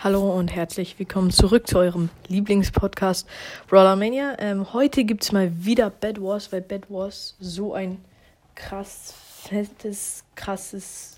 Hallo und herzlich willkommen zurück zu eurem Lieblingspodcast Brawler Mania. Ähm, heute gibt es mal wieder Bad Wars, weil Bad Wars so ein krass fettes, krasses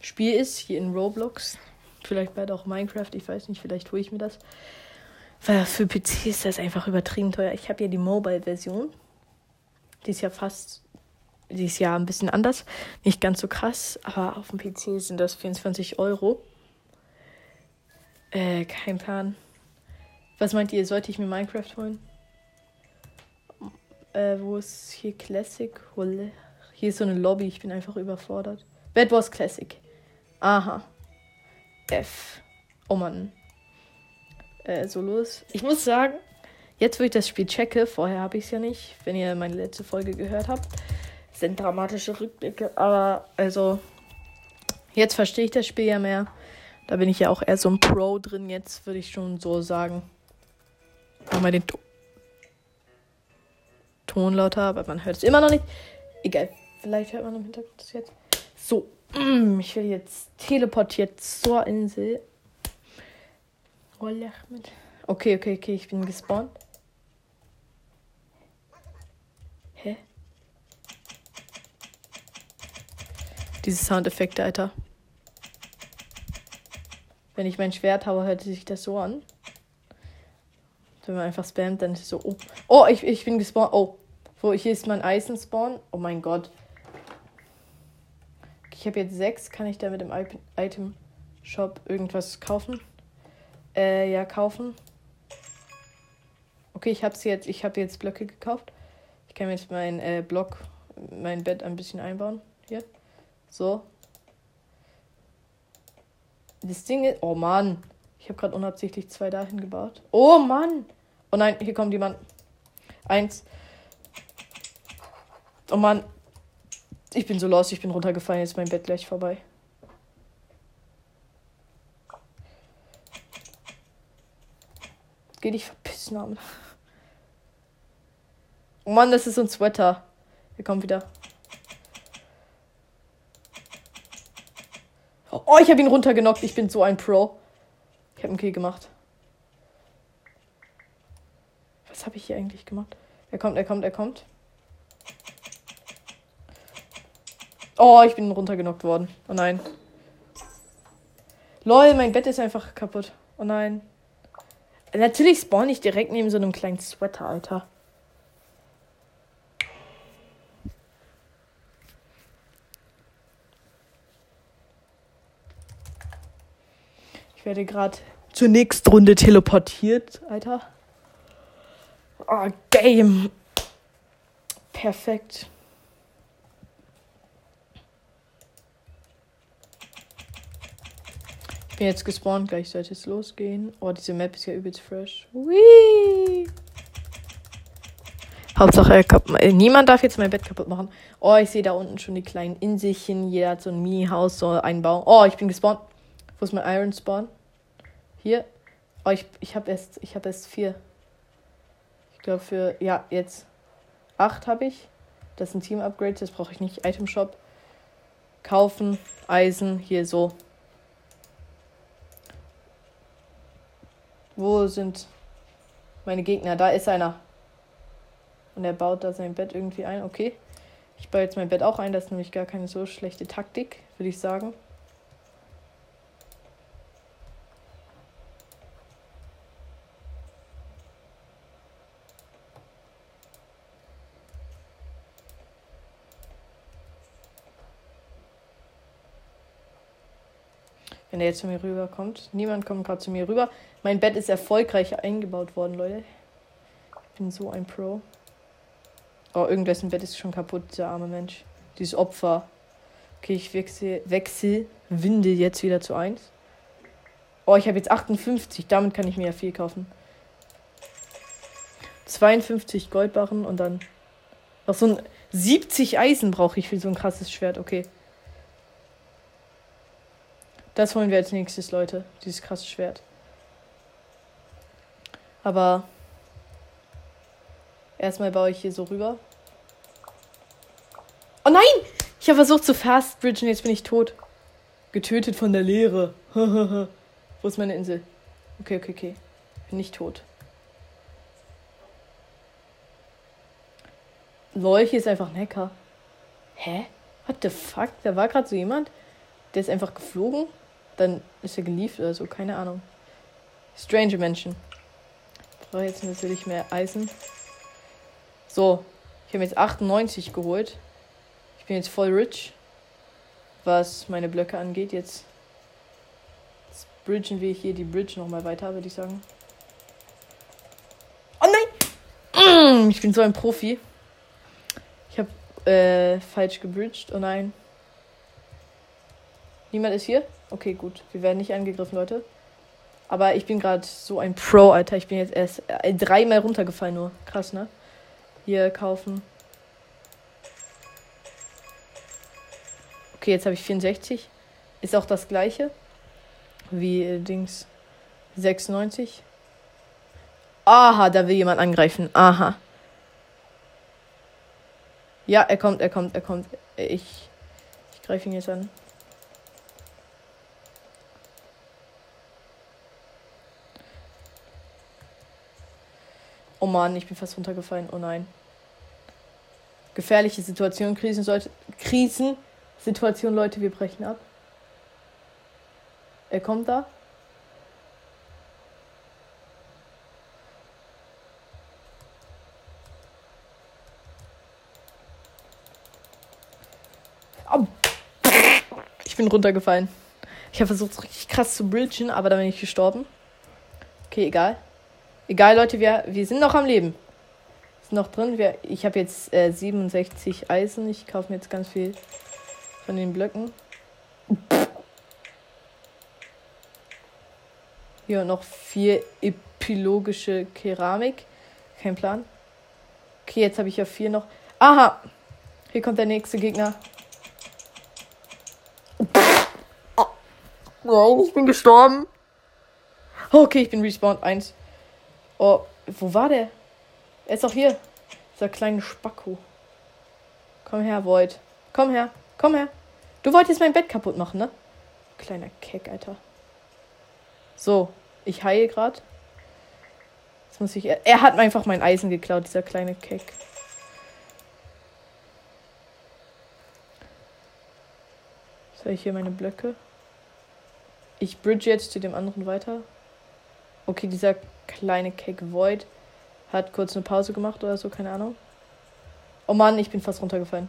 Spiel ist hier in Roblox. Vielleicht bald auch Minecraft, ich weiß nicht, vielleicht hole ich mir das. Weil für PC ist das einfach übertrieben teuer. Ich habe ja die Mobile-Version. Die ist ja fast, die ist ja ein bisschen anders. Nicht ganz so krass, aber auf dem PC sind das 24 Euro. Äh, kein Plan. Was meint ihr, sollte ich mir Minecraft holen? Äh, wo ist hier Classic? Hier ist so eine Lobby, ich bin einfach überfordert. Bad Wars Classic. Aha. F. Oh Mann. Äh, so los. Ich muss sagen, jetzt wo ich das Spiel checke, vorher habe ich es ja nicht, wenn ihr meine letzte Folge gehört habt, sind dramatische Rückblicke, aber also jetzt verstehe ich das Spiel ja mehr. Da bin ich ja auch eher so ein Pro drin jetzt, würde ich schon so sagen. Mach mal den to Ton lauter, aber man hört es immer noch nicht. Egal, vielleicht hört man im Hintergrund das jetzt. So, mm, ich werde jetzt teleportiert zur Insel. Okay, okay, okay, ich bin gespawnt. Hä? Diese Soundeffekte, Alter. Wenn ich mein Schwert habe, hört sich das so an. Wenn man einfach spammt, dann ist es so. Oh, oh ich, ich bin gespawnt. Oh, wo hier ist mein Eisen-Spawn. Oh mein Gott. Ich habe jetzt sechs. Kann ich da mit dem Item-Shop irgendwas kaufen? Äh, ja, kaufen. Okay, ich habe jetzt. Ich habe jetzt Blöcke gekauft. Ich kann jetzt mein äh, Block, mein Bett ein bisschen einbauen. Hier. So. Das Ding ist. Oh Mann. Ich habe gerade unabsichtlich zwei dahin gebaut. Oh Mann. Oh nein, hier kommt jemand. Eins. Oh Mann. Ich bin so los, ich bin runtergefallen. Jetzt ist mein Bett gleich vorbei. Geh dich verpissen, Mann. Oh Mann, das ist so ein Sweater. Er kommt wieder. Oh, ich habe ihn runtergenockt. Ich bin so ein Pro. Ich habe einen Kill gemacht. Was habe ich hier eigentlich gemacht? Er kommt, er kommt, er kommt. Oh, ich bin runtergenockt worden. Oh nein. Lol, mein Bett ist einfach kaputt. Oh nein. Natürlich spawn ich direkt neben so einem kleinen Sweater, Alter. Ich werde gerade zur nächsten Runde teleportiert, Alter. Oh, Game. Perfekt. Ich bin jetzt gespawnt, gleich sollte es losgehen. Oh, diese Map ist ja übelst fresh. Whee! Hauptsache, niemand darf jetzt mein Bett kaputt machen. Oh, ich sehe da unten schon die kleinen Inselchen. Jeder hat so ein Mini-Haus, so einbauen. Oh, ich bin gespawnt. Wo ist mein Iron Spawn? Hier. Oh, ich, ich habe erst, ich habe erst vier. Ich glaube für, ja, jetzt acht habe ich. Das sind Team-Upgrades, das brauche ich nicht. Item Shop. Kaufen, Eisen, hier so. Wo sind meine Gegner? Da ist einer. Und er baut da sein Bett irgendwie ein. Okay. Ich baue jetzt mein Bett auch ein. Das ist nämlich gar keine so schlechte Taktik, würde ich sagen. Wenn er jetzt zu mir rüberkommt. Niemand kommt gerade zu mir rüber. Mein Bett ist erfolgreich eingebaut worden, Leute. Ich bin so ein Pro. Oh, irgendwessen Bett ist schon kaputt, dieser arme Mensch. Dieses Opfer. Okay, ich wechsle, wechsel Winde jetzt wieder zu 1. Oh, ich habe jetzt 58. Damit kann ich mir ja viel kaufen. 52 Goldbarren und dann noch so ein 70 Eisen brauche ich für so ein krasses Schwert. Okay. Das holen wir als nächstes, Leute. Dieses krasse Schwert. Aber erstmal baue ich hier so rüber. Oh nein! Ich habe versucht zu fast bridgen, jetzt bin ich tot. Getötet von der Leere. Wo ist meine Insel? Okay, okay, okay. Bin nicht tot. Lol, hier ist einfach ein Hacker. Hä? What the fuck? Da war gerade so jemand, der ist einfach geflogen. Dann ist er geliefert oder so, keine Ahnung. Strange Menschen. Brauche jetzt natürlich mehr Eisen. So, ich habe jetzt 98 geholt. Ich bin jetzt voll rich, was meine Blöcke angeht. Jetzt, jetzt bridgen wir hier die Bridge nochmal weiter, würde ich sagen. Oh nein! Ich bin so ein Profi. Ich habe äh, falsch gebridged. Oh nein. Niemand ist hier? Okay, gut. Wir werden nicht angegriffen, Leute. Aber ich bin gerade so ein Pro, Alter. Ich bin jetzt erst äh, dreimal runtergefallen nur. Krass, ne? Hier kaufen. Okay, jetzt habe ich 64. Ist auch das gleiche. Wie äh, Dings 96. Aha, da will jemand angreifen. Aha. Ja, er kommt, er kommt, er kommt. Ich, ich greife ihn jetzt an. Oh Mann, ich bin fast runtergefallen. Oh nein. Gefährliche Situation, Krisen, sollte, Krisen, Situation, Leute, wir brechen ab. Er kommt da. Ich bin runtergefallen. Ich habe versucht, richtig krass zu bridgen, aber dann bin ich gestorben. Okay, egal. Egal, Leute, wir, wir sind noch am Leben. Ist noch drin. Wir, ich habe jetzt äh, 67 Eisen. Ich kaufe mir jetzt ganz viel von den Blöcken. Hier noch vier epilogische Keramik. Kein Plan. Okay, jetzt habe ich ja vier noch. Aha! Hier kommt der nächste Gegner. Nein, ich bin gestorben. Okay, ich bin respawned. Eins. Oh, wo war der? Er ist doch hier. Dieser kleine Spacko. Komm her, Void. Komm her. Komm her. Du wolltest mein Bett kaputt machen, ne? Kleiner Keck, Alter. So, ich heile gerade. Jetzt muss ich. Er, er hat einfach mein Eisen geklaut, dieser kleine Keck. Soll ich hier meine Blöcke? Ich bridge jetzt zu dem anderen weiter. Okay, dieser kleine Cake Void hat kurz eine Pause gemacht oder so, keine Ahnung. Oh Mann, ich bin fast runtergefallen.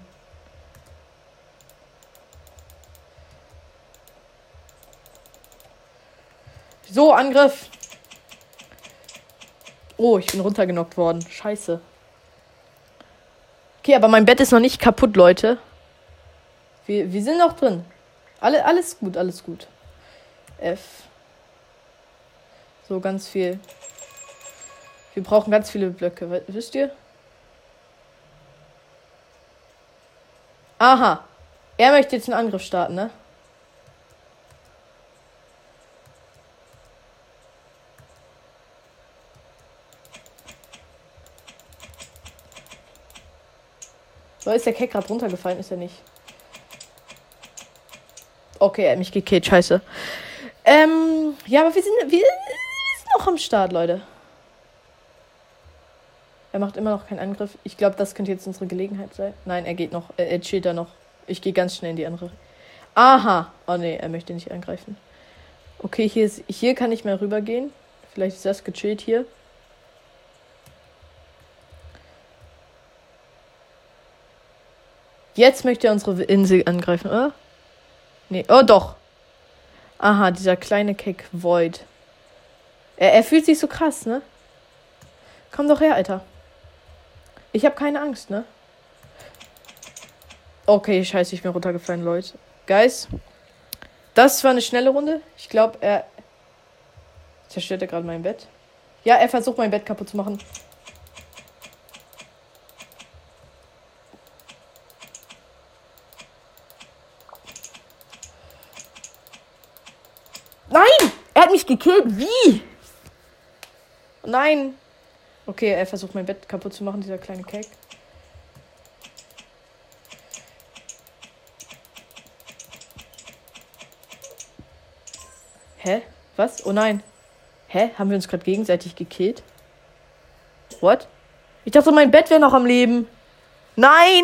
So, Angriff. Oh, ich bin runtergenockt worden. Scheiße. Okay, aber mein Bett ist noch nicht kaputt, Leute. Wir, wir sind noch drin. Alle, alles gut, alles gut. F. So ganz viel. Wir brauchen ganz viele Blöcke, wisst ihr? Aha. Er möchte jetzt einen Angriff starten, ne? So ist der Keck gerade runtergefallen, ist er nicht. Okay, er hat mich gekillt, scheiße. Ähm, ja, aber wir sind, wir sind noch am Start, Leute. Er macht immer noch keinen Angriff. Ich glaube, das könnte jetzt unsere Gelegenheit sein. Nein, er geht noch. Er, er chillt da noch. Ich gehe ganz schnell in die andere. Aha. Oh nee, er möchte nicht angreifen. Okay, hier, ist, hier kann ich mehr rübergehen. Vielleicht ist das gechillt hier. Jetzt möchte er unsere Insel angreifen, oder? Nee, oh doch. Aha, dieser kleine Kick Void. Er, er fühlt sich so krass, ne? Komm doch her, Alter. Ich habe keine Angst, ne? Okay, scheiße, ich bin runtergefallen, Leute. Guys, das war eine schnelle Runde. Ich glaube, er zerstört er gerade mein Bett. Ja, er versucht mein Bett kaputt zu machen. Nein! Er hat mich gekillt. Wie? Nein. Okay, er versucht mein Bett kaputt zu machen, dieser kleine Cake. Hä? Was? Oh nein. Hä? Haben wir uns gerade gegenseitig gekillt? What? Ich dachte, mein Bett wäre noch am Leben. Nein!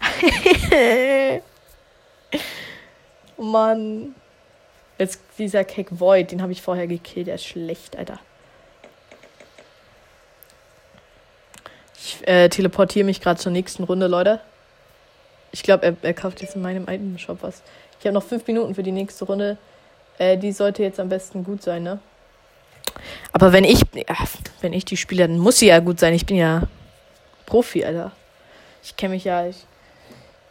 oh Mann. Jetzt dieser Cake Void, den habe ich vorher gekillt. Der ist schlecht, Alter. Ich äh, teleportiere mich gerade zur nächsten Runde, Leute. Ich glaube, er, er kauft jetzt in meinem Item Shop was. Ich habe noch fünf Minuten für die nächste Runde. Äh, die sollte jetzt am besten gut sein, ne? Aber wenn ich, ja, wenn ich die spiele, dann muss sie ja gut sein. Ich bin ja Profi, Alter. Ich kenne mich ja, ich,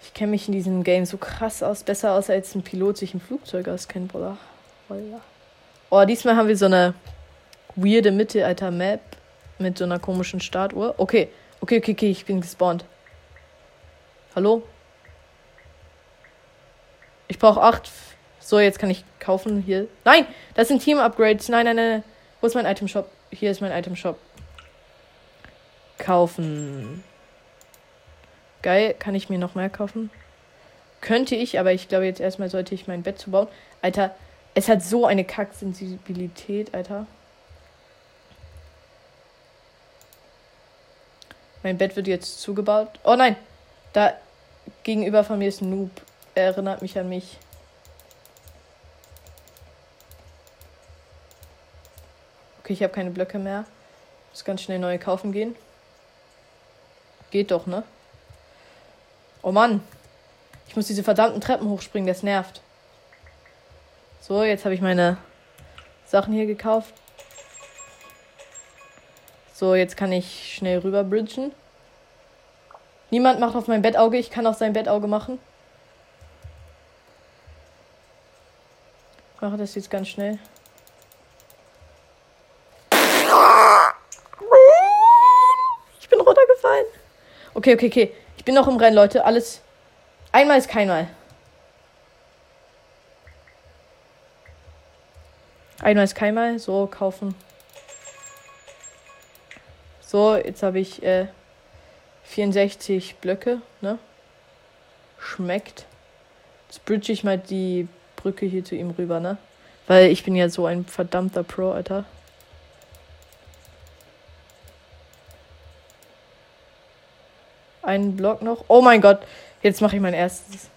ich kenne mich in diesem Game so krass aus, besser aus als ein Pilot sich im Flugzeug auskennt, Bruder. Oh, diesmal haben wir so eine weirde Mittelalter-Map mit so einer komischen Startuhr. Okay, okay, okay, okay, ich bin gespawnt. Hallo? Ich brauche acht. So, jetzt kann ich kaufen hier. Nein, das sind Team-Upgrades. Nein, nein, nein. Wo ist mein Item-Shop? Hier ist mein Item-Shop. Kaufen. Geil, kann ich mir noch mehr kaufen? Könnte ich, aber ich glaube, jetzt erstmal sollte ich mein Bett zu bauen. Alter, es hat so eine Kacksensibilität, Alter. Mein Bett wird jetzt zugebaut. Oh nein! Da gegenüber von mir ist ein Noob. Er erinnert mich an mich. Okay, ich habe keine Blöcke mehr. Muss ganz schnell neue kaufen gehen. Geht doch, ne? Oh Mann. Ich muss diese verdammten Treppen hochspringen, das nervt. So, jetzt habe ich meine Sachen hier gekauft. So, jetzt kann ich schnell rüber bridgen. Niemand macht auf mein Bettauge. Ich kann auch sein Bettauge machen. Ich mache das jetzt ganz schnell. Ich bin runtergefallen. Okay, okay, okay. Ich bin noch im Rennen, Leute. Alles. Einmal ist keinmal. Einmal ist keinmal. So, kaufen. So, jetzt habe ich äh, 64 Blöcke, ne? Schmeckt. Jetzt bridge ich mal die Brücke hier zu ihm rüber, ne? Weil ich bin ja so ein verdammter Pro, Alter. Einen Block noch. Oh mein Gott. Jetzt mache ich mein erstes.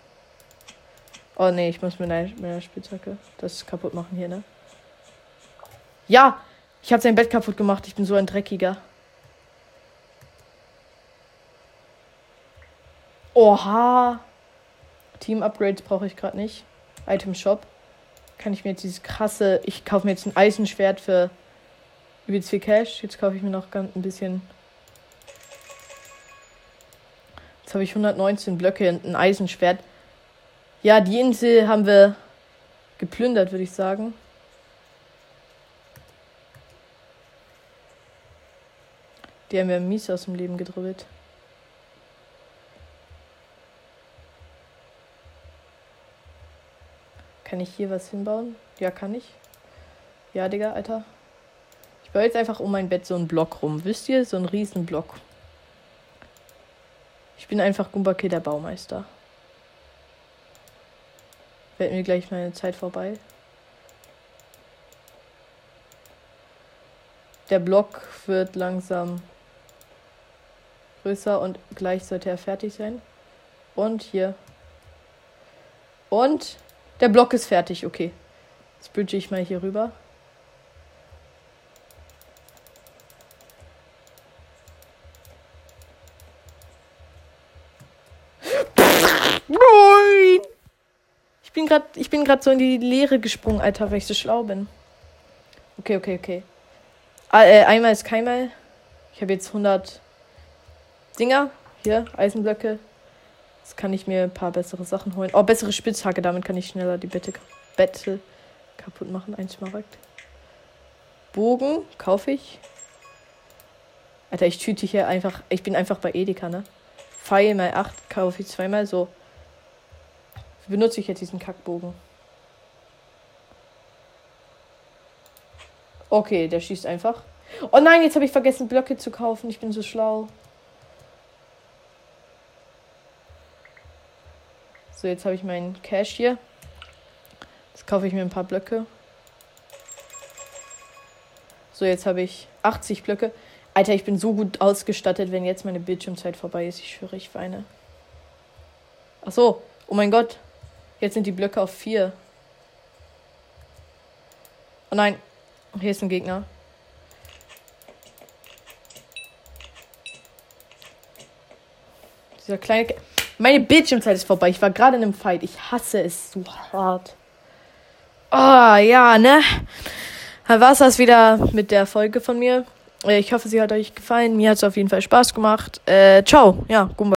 Oh nee, ich muss mit einer Spitzhacke das kaputt machen hier, ne? Ja! Ich habe sein Bett kaputt gemacht. Ich bin so ein Dreckiger. Oha! Team-Upgrades brauche ich gerade nicht. Item Shop. Kann ich mir jetzt dieses krasse. Ich kaufe mir jetzt ein Eisenschwert für übelst viel Cash. Jetzt kaufe ich mir noch ganz ein bisschen. Jetzt habe ich 119 Blöcke und ein Eisenschwert. Ja, die Insel haben wir geplündert, würde ich sagen. Die haben wir mies aus dem Leben gedribbelt. Kann ich hier was hinbauen? Ja, kann ich. Ja, Digga, Alter. Ich baue jetzt einfach um mein Bett so einen Block rum. Wisst ihr? So einen riesen Block. Ich bin einfach Gumbake der Baumeister. Fällt mir gleich meine Zeit vorbei. Der Block wird langsam größer und gleich sollte er fertig sein. Und hier. Und der Block ist fertig, okay. Jetzt bridge ich mal hier rüber. Nein! Ich bin gerade ich bin gerade so in die Leere gesprungen, Alter, weil ich so schlau bin. Okay, okay, okay. Ah, äh, einmal ist keinmal. Ich habe jetzt 100 Dinger. Hier, Eisenblöcke. Jetzt kann ich mir ein paar bessere Sachen holen. Oh, bessere Spitzhacke. Damit kann ich schneller die Bette, Bette kaputt machen. Ein Smaragd. Bogen kaufe ich. Alter, ich tüte hier einfach. Ich bin einfach bei Edeka, ne? Pfeil mal 8 kaufe ich zweimal so. Benutze ich jetzt diesen Kackbogen? Okay, der schießt einfach. Oh nein, jetzt habe ich vergessen, Blöcke zu kaufen. Ich bin so schlau. So, jetzt habe ich meinen Cash hier. Jetzt kaufe ich mir ein paar Blöcke. So, jetzt habe ich 80 Blöcke. Alter, ich bin so gut ausgestattet, wenn jetzt meine Bildschirmzeit vorbei ist. Ich schwöre, ich weine. Ach so. Oh mein Gott. Jetzt sind die Blöcke auf 4. Oh nein. Hier ist ein Gegner. Dieser kleine. Ke Meine Bildschirmzeit ist vorbei. Ich war gerade in einem Fight. Ich hasse es so hart. Oh, ja, ne? Dann war es das wieder mit der Folge von mir. Ich hoffe, sie hat euch gefallen. Mir hat es auf jeden Fall Spaß gemacht. Äh, ciao. Ja, Gumba.